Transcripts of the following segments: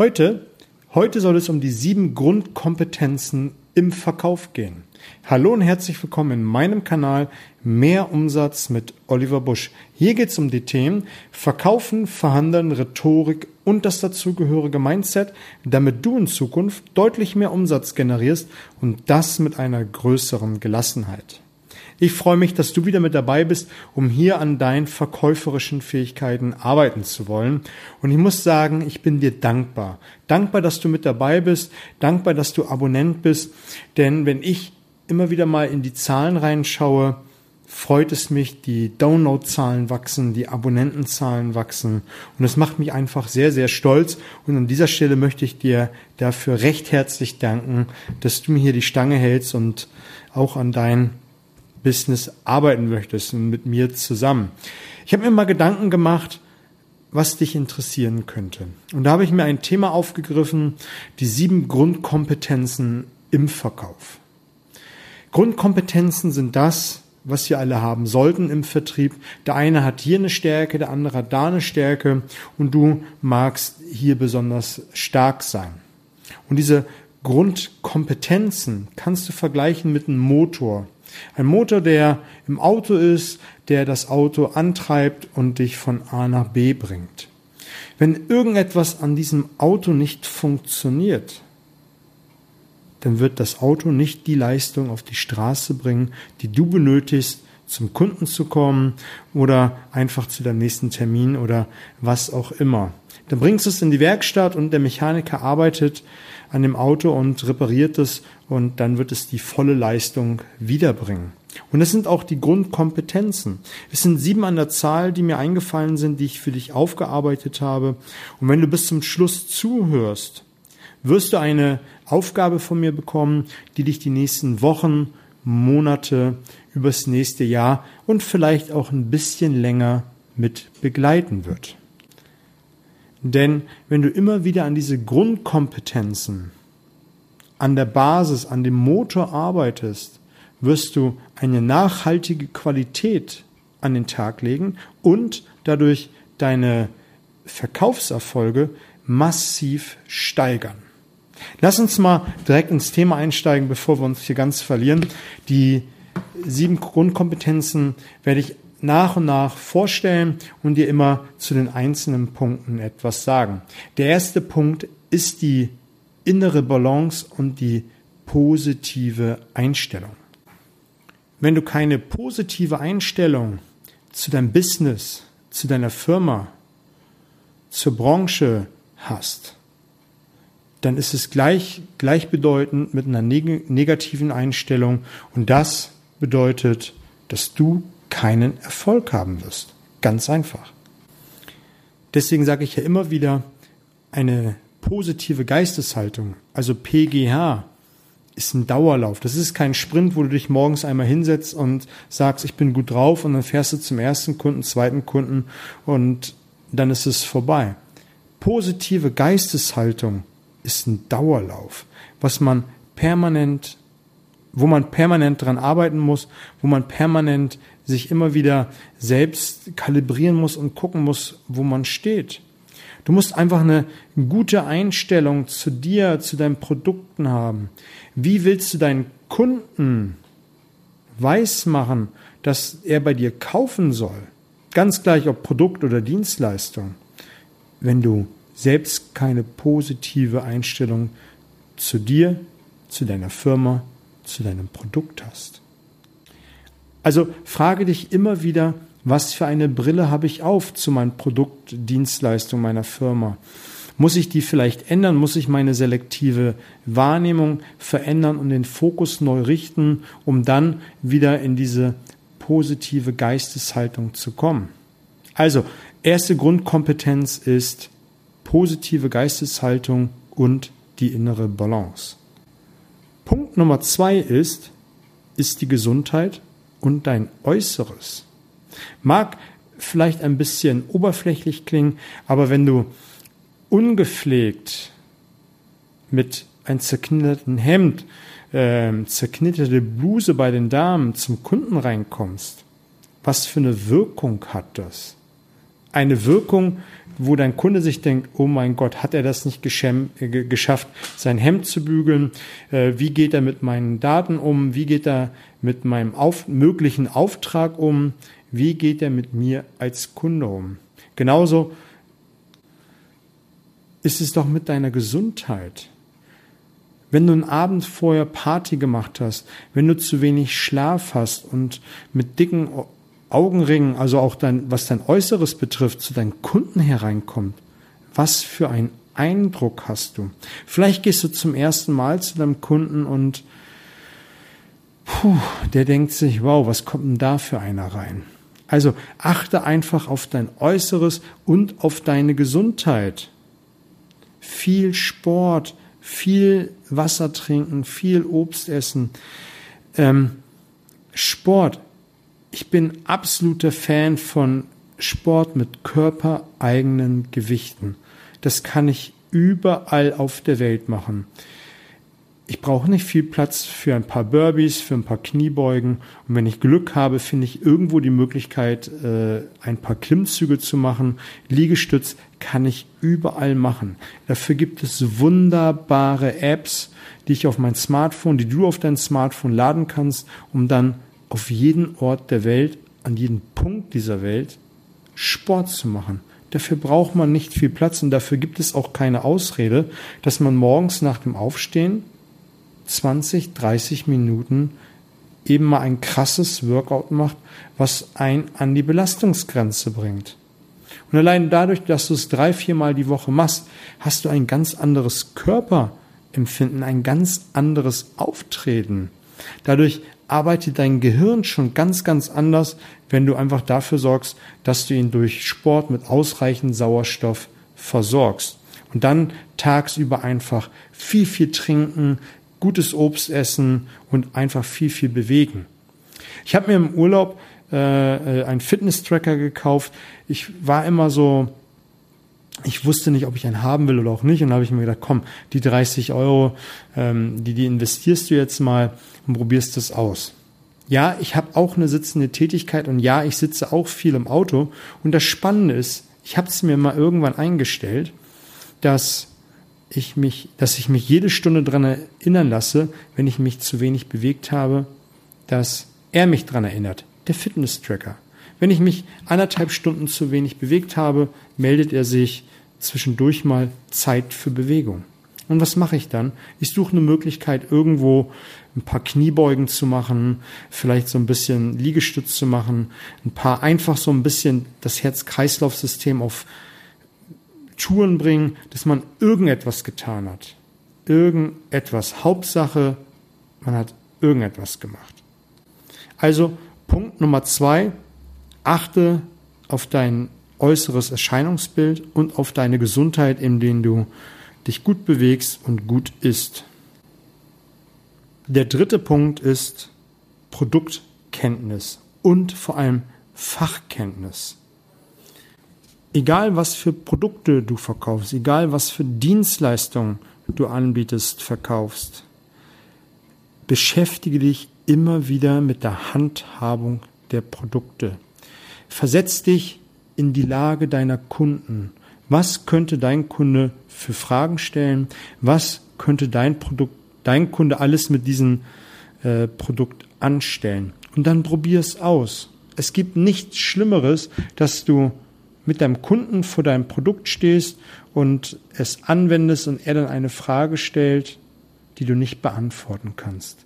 Heute, heute soll es um die sieben Grundkompetenzen im Verkauf gehen. Hallo und herzlich willkommen in meinem Kanal Mehr Umsatz mit Oliver Busch. Hier geht es um die Themen Verkaufen, Verhandeln, Rhetorik und das dazugehörige Mindset, damit du in Zukunft deutlich mehr Umsatz generierst und das mit einer größeren Gelassenheit. Ich freue mich, dass du wieder mit dabei bist, um hier an deinen verkäuferischen Fähigkeiten arbeiten zu wollen. Und ich muss sagen, ich bin dir dankbar. Dankbar, dass du mit dabei bist. Dankbar, dass du Abonnent bist. Denn wenn ich immer wieder mal in die Zahlen reinschaue, freut es mich, die Downloadzahlen wachsen, die Abonnentenzahlen wachsen und das macht mich einfach sehr, sehr stolz und an dieser Stelle möchte ich dir dafür recht herzlich danken, dass du mir hier die Stange hältst und auch an dein Business arbeiten möchtest und mit mir zusammen. Ich habe mir mal Gedanken gemacht, was dich interessieren könnte. Und da habe ich mir ein Thema aufgegriffen, die sieben Grundkompetenzen im Verkauf. Grundkompetenzen sind das, was wir alle haben sollten im Vertrieb. Der eine hat hier eine Stärke, der andere hat da eine Stärke und du magst hier besonders stark sein. Und diese Grundkompetenzen kannst du vergleichen mit einem Motor. Ein Motor, der im Auto ist, der das Auto antreibt und dich von A nach B bringt. Wenn irgendetwas an diesem Auto nicht funktioniert, dann wird das Auto nicht die Leistung auf die Straße bringen, die du benötigst, zum Kunden zu kommen oder einfach zu deinem nächsten Termin oder was auch immer. Dann bringst du es in die Werkstatt und der Mechaniker arbeitet an dem Auto und repariert es und dann wird es die volle Leistung wiederbringen. Und das sind auch die Grundkompetenzen. Es sind sieben an der Zahl, die mir eingefallen sind, die ich für dich aufgearbeitet habe. Und wenn du bis zum Schluss zuhörst, wirst du eine Aufgabe von mir bekommen, die dich die nächsten Wochen, Monate, übers nächste Jahr und vielleicht auch ein bisschen länger mit begleiten wird. Denn wenn du immer wieder an diese Grundkompetenzen, an der Basis, an dem Motor arbeitest, wirst du eine nachhaltige Qualität an den Tag legen und dadurch deine Verkaufserfolge massiv steigern. Lass uns mal direkt ins Thema einsteigen, bevor wir uns hier ganz verlieren. Die sieben Grundkompetenzen werde ich nach und nach vorstellen und dir immer zu den einzelnen Punkten etwas sagen. Der erste Punkt ist die innere Balance und die positive Einstellung. Wenn du keine positive Einstellung zu deinem Business, zu deiner Firma, zur Branche hast, dann ist es gleich, gleichbedeutend mit einer neg negativen Einstellung und das bedeutet, dass du keinen Erfolg haben wirst. Ganz einfach. Deswegen sage ich ja immer wieder, eine positive Geisteshaltung, also PGH, ist ein Dauerlauf. Das ist kein Sprint, wo du dich morgens einmal hinsetzt und sagst, ich bin gut drauf und dann fährst du zum ersten Kunden, zweiten Kunden und dann ist es vorbei. Positive Geisteshaltung ist ein Dauerlauf, was man permanent, wo man permanent dran arbeiten muss, wo man permanent sich immer wieder selbst kalibrieren muss und gucken muss, wo man steht. Du musst einfach eine gute Einstellung zu dir, zu deinen Produkten haben. Wie willst du deinen Kunden weismachen, dass er bei dir kaufen soll? Ganz gleich ob Produkt oder Dienstleistung. Wenn du selbst keine positive Einstellung zu dir, zu deiner Firma, zu deinem Produkt hast. Also frage dich immer wieder, was für eine Brille habe ich auf zu meinem Produkt, Dienstleistung meiner Firma? Muss ich die vielleicht ändern? Muss ich meine selektive Wahrnehmung verändern und den Fokus neu richten, um dann wieder in diese positive Geisteshaltung zu kommen? Also, erste Grundkompetenz ist positive Geisteshaltung und die innere Balance. Punkt Nummer zwei ist, ist die Gesundheit und dein Äußeres. Mag vielleicht ein bisschen oberflächlich klingen, aber wenn du ungepflegt mit einem zerknitterten Hemd, äh, zerknitterte Bluse bei den Damen zum Kunden reinkommst, was für eine Wirkung hat das? Eine Wirkung, wo dein Kunde sich denkt, oh mein Gott, hat er das nicht äh, geschafft, sein Hemd zu bügeln? Äh, wie geht er mit meinen Daten um? Wie geht er mit meinem auf, möglichen Auftrag um? Wie geht er mit mir als Kunde um? Genauso ist es doch mit deiner Gesundheit. Wenn du einen Abend vorher Party gemacht hast, wenn du zu wenig Schlaf hast und mit dicken Augenringen, also auch dein, was dein Äußeres betrifft, zu deinen Kunden hereinkommt, was für einen Eindruck hast du? Vielleicht gehst du zum ersten Mal zu deinem Kunden und puh, der denkt sich, wow, was kommt denn da für einer rein? Also achte einfach auf dein Äußeres und auf deine Gesundheit. Viel Sport, viel Wasser trinken, viel Obst essen. Ähm, Sport. Ich bin absoluter Fan von Sport mit körpereigenen Gewichten. Das kann ich überall auf der Welt machen. Ich brauche nicht viel Platz für ein paar Burpees, für ein paar Kniebeugen. Und wenn ich Glück habe, finde ich irgendwo die Möglichkeit, äh, ein paar Klimmzüge zu machen. Liegestütz kann ich überall machen. Dafür gibt es wunderbare Apps, die ich auf mein Smartphone, die du auf dein Smartphone laden kannst, um dann auf jeden Ort der Welt, an jedem Punkt dieser Welt Sport zu machen. Dafür braucht man nicht viel Platz und dafür gibt es auch keine Ausrede, dass man morgens nach dem Aufstehen 20, 30 Minuten eben mal ein krasses Workout macht, was ein an die Belastungsgrenze bringt. Und allein dadurch, dass du es drei, viermal die Woche machst, hast du ein ganz anderes Körperempfinden, ein ganz anderes Auftreten. Dadurch arbeitet dein Gehirn schon ganz, ganz anders, wenn du einfach dafür sorgst, dass du ihn durch Sport mit ausreichend Sauerstoff versorgst. Und dann tagsüber einfach viel, viel trinken, gutes Obst essen und einfach viel, viel bewegen. Ich habe mir im Urlaub äh, einen Fitness-Tracker gekauft. Ich war immer so, ich wusste nicht, ob ich einen haben will oder auch nicht. Und da habe ich mir gedacht, komm, die 30 Euro, ähm, die, die investierst du jetzt mal und probierst das aus. Ja, ich habe auch eine sitzende Tätigkeit und ja, ich sitze auch viel im Auto. Und das Spannende ist, ich habe es mir mal irgendwann eingestellt, dass ich mich, dass ich mich jede Stunde daran erinnern lasse, wenn ich mich zu wenig bewegt habe, dass er mich daran erinnert, der Fitness-Tracker. Wenn ich mich anderthalb Stunden zu wenig bewegt habe, meldet er sich zwischendurch mal Zeit für Bewegung. Und was mache ich dann? Ich suche eine Möglichkeit, irgendwo ein paar Kniebeugen zu machen, vielleicht so ein bisschen Liegestütz zu machen, ein paar einfach so ein bisschen das Herz-Kreislauf-System auf Touren bringen, dass man irgendetwas getan hat. Irgendetwas. Hauptsache, man hat irgendetwas gemacht. Also Punkt Nummer zwei, achte auf dein äußeres Erscheinungsbild und auf deine Gesundheit, in denen du dich gut bewegst und gut isst. Der dritte Punkt ist Produktkenntnis und vor allem Fachkenntnis egal was für Produkte du verkaufst, egal was für Dienstleistungen du anbietest, verkaufst, beschäftige dich immer wieder mit der Handhabung der Produkte. Versetz dich in die Lage deiner Kunden. Was könnte dein Kunde für Fragen stellen? Was könnte dein Produkt, dein Kunde alles mit diesem äh, Produkt anstellen? Und dann probier es aus. Es gibt nichts Schlimmeres, dass du mit deinem Kunden vor deinem Produkt stehst und es anwendest und er dann eine Frage stellt, die du nicht beantworten kannst.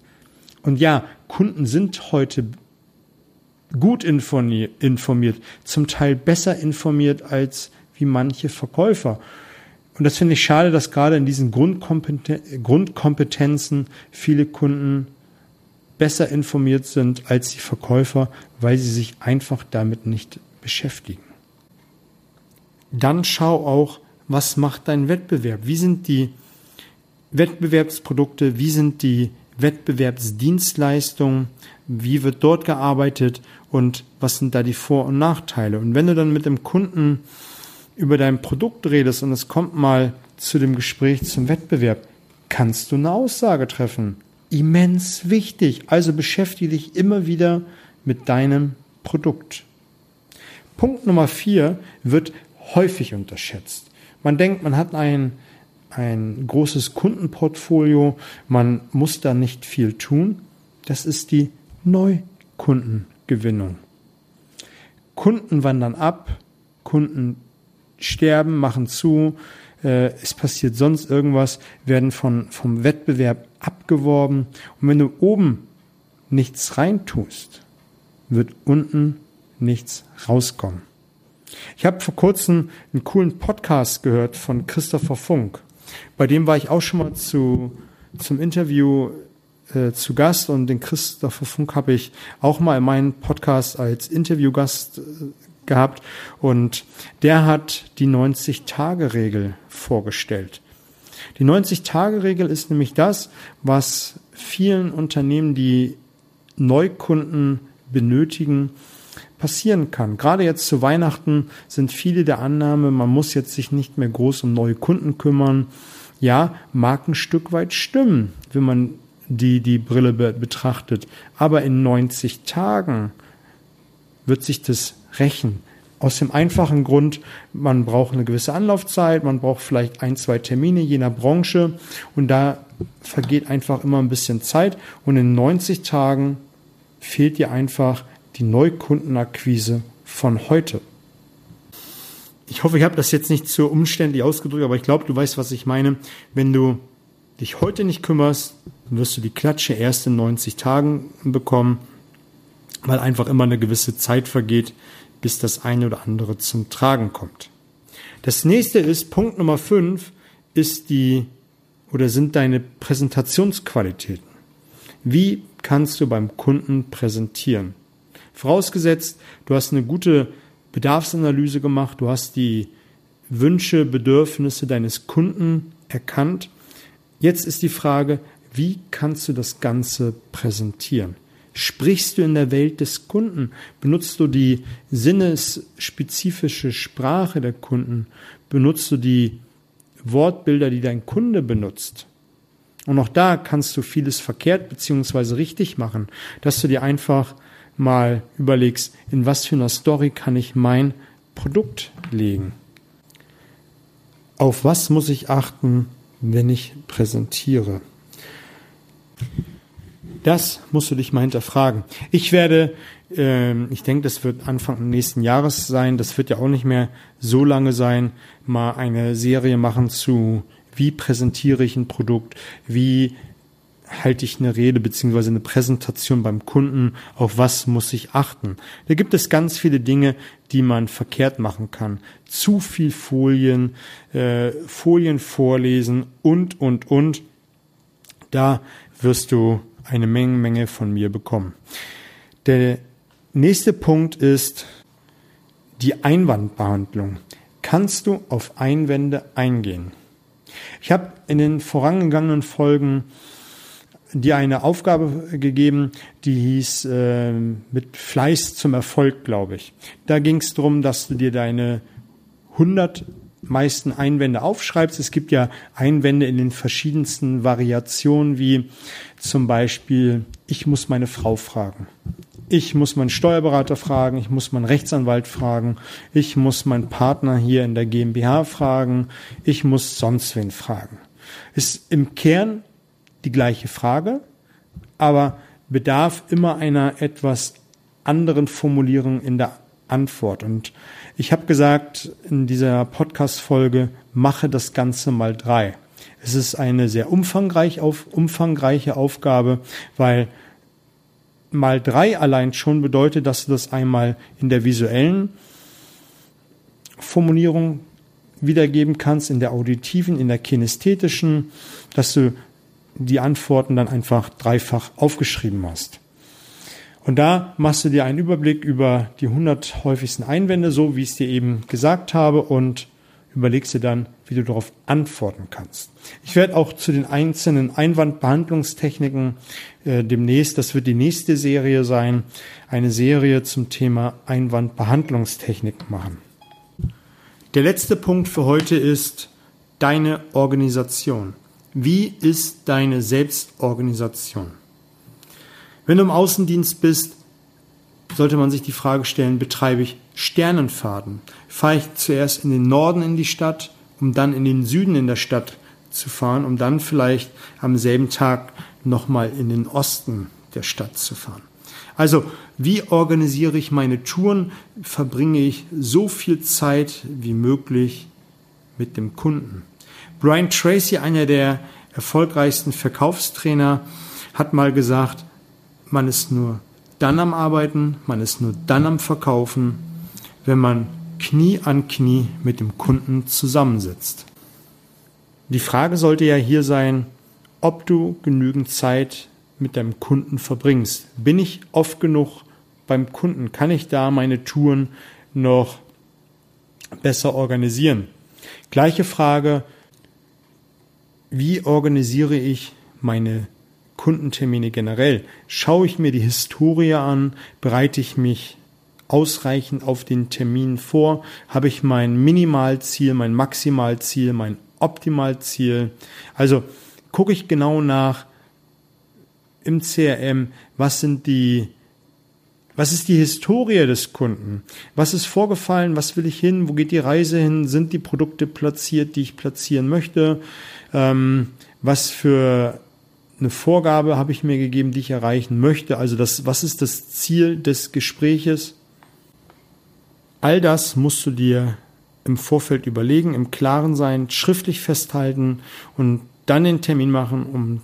Und ja, Kunden sind heute gut informiert, zum Teil besser informiert als wie manche Verkäufer. Und das finde ich schade, dass gerade in diesen Grundkompetenzen viele Kunden besser informiert sind als die Verkäufer, weil sie sich einfach damit nicht beschäftigen dann schau auch, was macht dein Wettbewerb? Wie sind die Wettbewerbsprodukte? Wie sind die Wettbewerbsdienstleistungen? Wie wird dort gearbeitet? Und was sind da die Vor- und Nachteile? Und wenn du dann mit dem Kunden über dein Produkt redest und es kommt mal zu dem Gespräch zum Wettbewerb, kannst du eine Aussage treffen. Immens wichtig. Also beschäftige dich immer wieder mit deinem Produkt. Punkt Nummer vier wird häufig unterschätzt. Man denkt, man hat ein, ein großes Kundenportfolio, man muss da nicht viel tun. Das ist die Neukundengewinnung. Kunden wandern ab, Kunden sterben, machen zu, äh, es passiert sonst irgendwas, werden von, vom Wettbewerb abgeworben. Und wenn du oben nichts reintust, wird unten nichts rauskommen. Ich habe vor kurzem einen coolen Podcast gehört von Christopher Funk. Bei dem war ich auch schon mal zu, zum Interview äh, zu Gast und den Christopher Funk habe ich auch mal in meinem Podcast als Interviewgast äh, gehabt und der hat die 90-Tage-Regel vorgestellt. Die 90-Tage-Regel ist nämlich das, was vielen Unternehmen, die Neukunden benötigen, passieren kann. Gerade jetzt zu Weihnachten sind viele der Annahme, man muss jetzt sich nicht mehr groß um neue Kunden kümmern. Ja, mag ein Stück weit stimmen, wenn man die, die Brille betrachtet. Aber in 90 Tagen wird sich das rächen. Aus dem einfachen Grund, man braucht eine gewisse Anlaufzeit, man braucht vielleicht ein, zwei Termine je nach Branche und da vergeht einfach immer ein bisschen Zeit und in 90 Tagen fehlt dir einfach die Neukundenakquise von heute. Ich hoffe, ich habe das jetzt nicht zu umständlich ausgedrückt, aber ich glaube, du weißt, was ich meine. Wenn du dich heute nicht kümmerst, wirst du die Klatsche erst in 90 Tagen bekommen, weil einfach immer eine gewisse Zeit vergeht, bis das eine oder andere zum Tragen kommt. Das nächste ist, Punkt Nummer 5, ist die oder sind deine Präsentationsqualitäten. Wie kannst du beim Kunden präsentieren? Vorausgesetzt, du hast eine gute Bedarfsanalyse gemacht, du hast die Wünsche, Bedürfnisse deines Kunden erkannt. Jetzt ist die Frage, wie kannst du das Ganze präsentieren? Sprichst du in der Welt des Kunden? Benutzt du die sinnesspezifische Sprache der Kunden? Benutzt du die Wortbilder, die dein Kunde benutzt? Und auch da kannst du vieles verkehrt beziehungsweise richtig machen, dass du dir einfach mal überlegst, in was für einer Story kann ich mein Produkt legen? Auf was muss ich achten, wenn ich präsentiere? Das musst du dich mal hinterfragen. Ich werde, äh, ich denke, das wird Anfang nächsten Jahres sein, das wird ja auch nicht mehr so lange sein, mal eine Serie machen zu, wie präsentiere ich ein Produkt, wie halte ich eine Rede beziehungsweise eine Präsentation beim Kunden, auf was muss ich achten. Da gibt es ganz viele Dinge, die man verkehrt machen kann. Zu viel Folien, äh, Folien vorlesen und, und, und. Da wirst du eine Menge, Menge von mir bekommen. Der nächste Punkt ist die Einwandbehandlung. Kannst du auf Einwände eingehen? Ich habe in den vorangegangenen Folgen dir eine Aufgabe gegeben, die hieß äh, mit Fleiß zum Erfolg, glaube ich. Da ging es darum, dass du dir deine 100 meisten Einwände aufschreibst. Es gibt ja Einwände in den verschiedensten Variationen, wie zum Beispiel, ich muss meine Frau fragen. Ich muss meinen Steuerberater fragen, ich muss meinen Rechtsanwalt fragen, ich muss meinen Partner hier in der GmbH fragen, ich muss sonst wen fragen. Ist im Kern die gleiche Frage, aber bedarf immer einer etwas anderen Formulierung in der Antwort. Und ich habe gesagt in dieser Podcast-Folge, mache das Ganze mal drei. Es ist eine sehr umfangreich auf, umfangreiche Aufgabe, weil mal drei allein schon bedeutet, dass du das einmal in der visuellen Formulierung wiedergeben kannst, in der auditiven, in der kinästhetischen, dass du die Antworten dann einfach dreifach aufgeschrieben hast. Und da machst du dir einen Überblick über die 100 häufigsten Einwände, so wie ich es dir eben gesagt habe, und überlegst dir dann, wie du darauf antworten kannst. Ich werde auch zu den einzelnen Einwandbehandlungstechniken äh, demnächst, das wird die nächste Serie sein, eine Serie zum Thema Einwandbehandlungstechnik machen. Der letzte Punkt für heute ist deine Organisation. Wie ist deine Selbstorganisation? Wenn du im Außendienst bist, sollte man sich die Frage stellen, betreibe ich Sternenfahrten? Fahre ich zuerst in den Norden in die Stadt, um dann in den Süden in der Stadt zu fahren, um dann vielleicht am selben Tag nochmal in den Osten der Stadt zu fahren? Also, wie organisiere ich meine Touren? Verbringe ich so viel Zeit wie möglich mit dem Kunden? Brian Tracy, einer der erfolgreichsten Verkaufstrainer, hat mal gesagt, man ist nur dann am Arbeiten, man ist nur dann am Verkaufen, wenn man Knie an Knie mit dem Kunden zusammensitzt. Die Frage sollte ja hier sein, ob du genügend Zeit mit deinem Kunden verbringst. Bin ich oft genug beim Kunden? Kann ich da meine Touren noch besser organisieren? Gleiche Frage, wie organisiere ich meine Kundentermine generell? Schaue ich mir die Historie an? Bereite ich mich ausreichend auf den Termin vor? Habe ich mein Minimalziel, mein Maximalziel, mein Optimalziel? Also gucke ich genau nach im CRM, was sind die was ist die Historie des Kunden? Was ist vorgefallen? Was will ich hin? Wo geht die Reise hin? Sind die Produkte platziert, die ich platzieren möchte? Ähm, was für eine Vorgabe habe ich mir gegeben, die ich erreichen möchte? Also das, was ist das Ziel des Gespräches? All das musst du dir im Vorfeld überlegen, im Klaren sein, schriftlich festhalten und dann den Termin machen, um,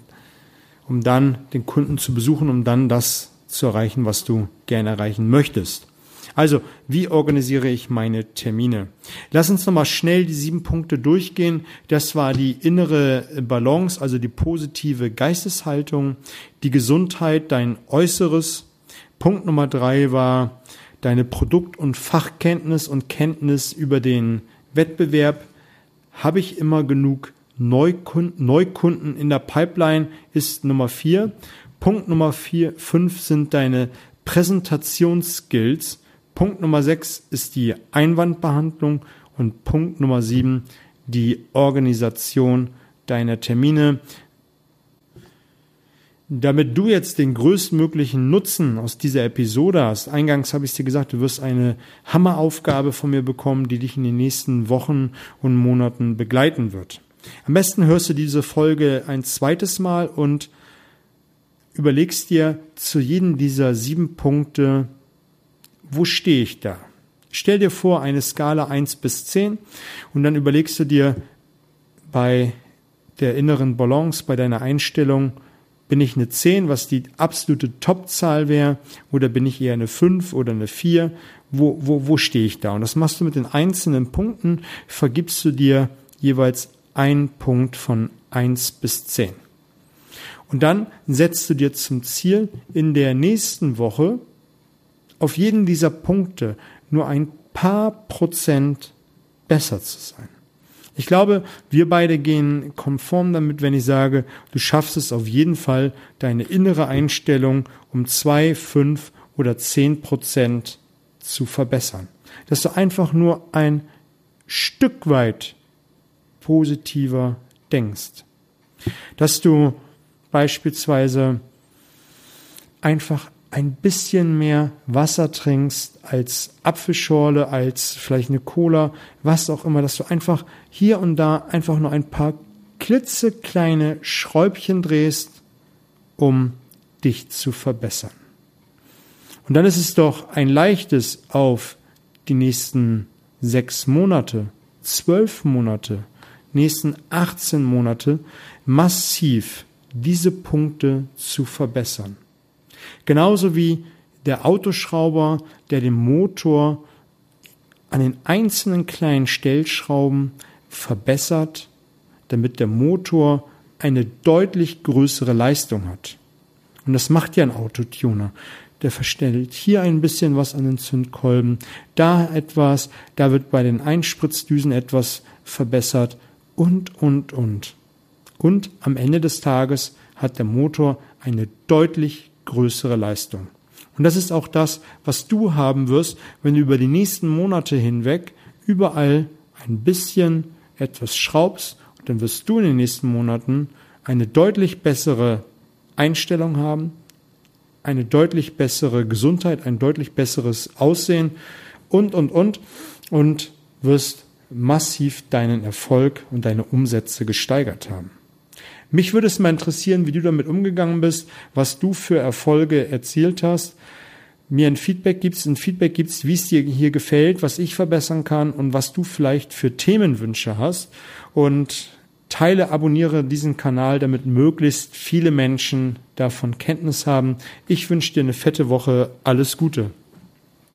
um dann den Kunden zu besuchen, um dann das zu erreichen, was du gerne erreichen möchtest. Also, wie organisiere ich meine Termine? Lass uns nochmal schnell die sieben Punkte durchgehen. Das war die innere Balance, also die positive Geisteshaltung, die Gesundheit, dein Äußeres. Punkt Nummer drei war deine Produkt- und Fachkenntnis und Kenntnis über den Wettbewerb. Habe ich immer genug Neukunden, Neukunden in der Pipeline ist Nummer vier. Punkt Nummer vier, fünf sind deine Präsentationsskills. Punkt Nummer sechs ist die Einwandbehandlung und Punkt Nummer sieben die Organisation deiner Termine. Damit du jetzt den größtmöglichen Nutzen aus dieser Episode hast, eingangs habe ich dir gesagt, du wirst eine Hammeraufgabe von mir bekommen, die dich in den nächsten Wochen und Monaten begleiten wird. Am besten hörst du diese Folge ein zweites Mal und überlegst dir zu jedem dieser sieben Punkte, wo stehe ich da? Stell dir vor, eine Skala 1 bis 10 und dann überlegst du dir bei der inneren Balance, bei deiner Einstellung, bin ich eine 10, was die absolute Topzahl wäre, oder bin ich eher eine 5 oder eine 4? Wo, wo, wo stehe ich da? Und das machst du mit den einzelnen Punkten, vergibst du dir jeweils einen Punkt von 1 bis 10. Und dann setzt du dir zum Ziel, in der nächsten Woche auf jeden dieser Punkte nur ein paar Prozent besser zu sein. Ich glaube, wir beide gehen konform damit, wenn ich sage, du schaffst es auf jeden Fall, deine innere Einstellung um zwei, fünf oder zehn Prozent zu verbessern. Dass du einfach nur ein Stück weit positiver denkst. Dass du beispielsweise einfach ein bisschen mehr Wasser trinkst als Apfelschorle, als vielleicht eine Cola, was auch immer, dass du einfach hier und da einfach nur ein paar klitzekleine Schräubchen drehst, um dich zu verbessern. Und dann ist es doch ein leichtes auf die nächsten sechs Monate, zwölf Monate, nächsten 18 Monate massiv diese Punkte zu verbessern. Genauso wie der Autoschrauber, der den Motor an den einzelnen kleinen Stellschrauben verbessert, damit der Motor eine deutlich größere Leistung hat. Und das macht ja ein Autotuner. Der verstellt hier ein bisschen was an den Zündkolben, da etwas, da wird bei den Einspritzdüsen etwas verbessert und, und, und. Und am Ende des Tages hat der Motor eine deutlich größere Leistung. Und das ist auch das, was du haben wirst, wenn du über die nächsten Monate hinweg überall ein bisschen etwas schraubst. Und dann wirst du in den nächsten Monaten eine deutlich bessere Einstellung haben, eine deutlich bessere Gesundheit, ein deutlich besseres Aussehen und, und, und. Und wirst massiv deinen Erfolg und deine Umsätze gesteigert haben. Mich würde es mal interessieren, wie du damit umgegangen bist, was du für Erfolge erzielt hast. Mir ein Feedback gibst, ein Feedback gibst, wie es dir hier gefällt, was ich verbessern kann und was du vielleicht für Themenwünsche hast. Und teile, abonniere diesen Kanal, damit möglichst viele Menschen davon Kenntnis haben. Ich wünsche dir eine fette Woche. Alles Gute.